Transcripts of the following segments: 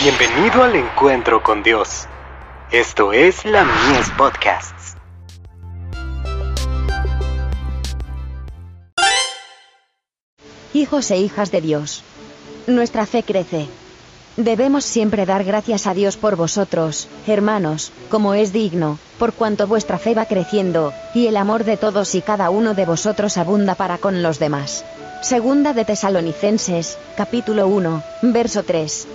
Bienvenido al encuentro con Dios. Esto es la Mies Podcasts. Hijos e hijas de Dios. Nuestra fe crece. Debemos siempre dar gracias a Dios por vosotros, hermanos, como es digno, por cuanto vuestra fe va creciendo, y el amor de todos y cada uno de vosotros abunda para con los demás. Segunda de Tesalonicenses, capítulo 1, verso 3.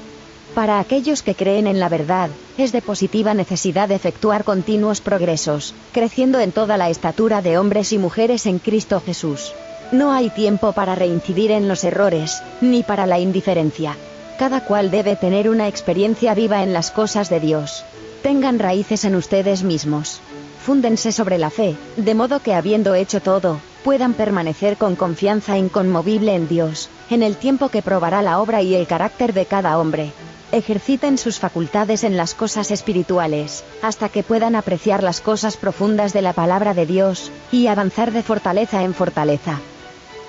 Para aquellos que creen en la verdad, es de positiva necesidad efectuar continuos progresos, creciendo en toda la estatura de hombres y mujeres en Cristo Jesús. No hay tiempo para reincidir en los errores, ni para la indiferencia. Cada cual debe tener una experiencia viva en las cosas de Dios. Tengan raíces en ustedes mismos. Fúndense sobre la fe, de modo que habiendo hecho todo, puedan permanecer con confianza inconmovible en Dios, en el tiempo que probará la obra y el carácter de cada hombre ejerciten sus facultades en las cosas espirituales, hasta que puedan apreciar las cosas profundas de la palabra de Dios, y avanzar de fortaleza en fortaleza.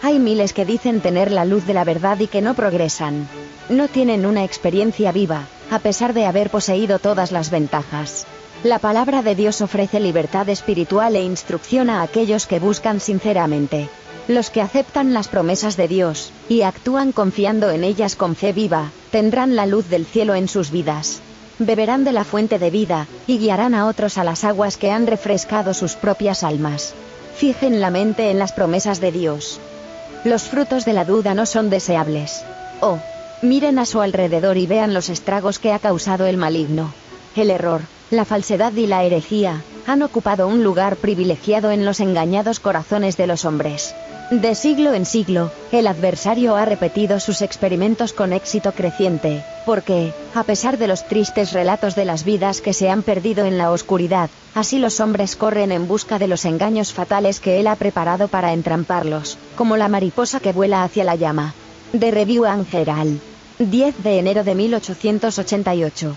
Hay miles que dicen tener la luz de la verdad y que no progresan. No tienen una experiencia viva, a pesar de haber poseído todas las ventajas. La palabra de Dios ofrece libertad espiritual e instrucción a aquellos que buscan sinceramente. Los que aceptan las promesas de Dios, y actúan confiando en ellas con fe viva, tendrán la luz del cielo en sus vidas. Beberán de la fuente de vida, y guiarán a otros a las aguas que han refrescado sus propias almas. Fijen la mente en las promesas de Dios. Los frutos de la duda no son deseables. Oh, miren a su alrededor y vean los estragos que ha causado el maligno. El error, la falsedad y la herejía, han ocupado un lugar privilegiado en los engañados corazones de los hombres. De siglo en siglo, el adversario ha repetido sus experimentos con éxito creciente, porque, a pesar de los tristes relatos de las vidas que se han perdido en la oscuridad, así los hombres corren en busca de los engaños fatales que él ha preparado para entramparlos, como la mariposa que vuela hacia la llama. De Review Angeral. 10 de enero de 1888.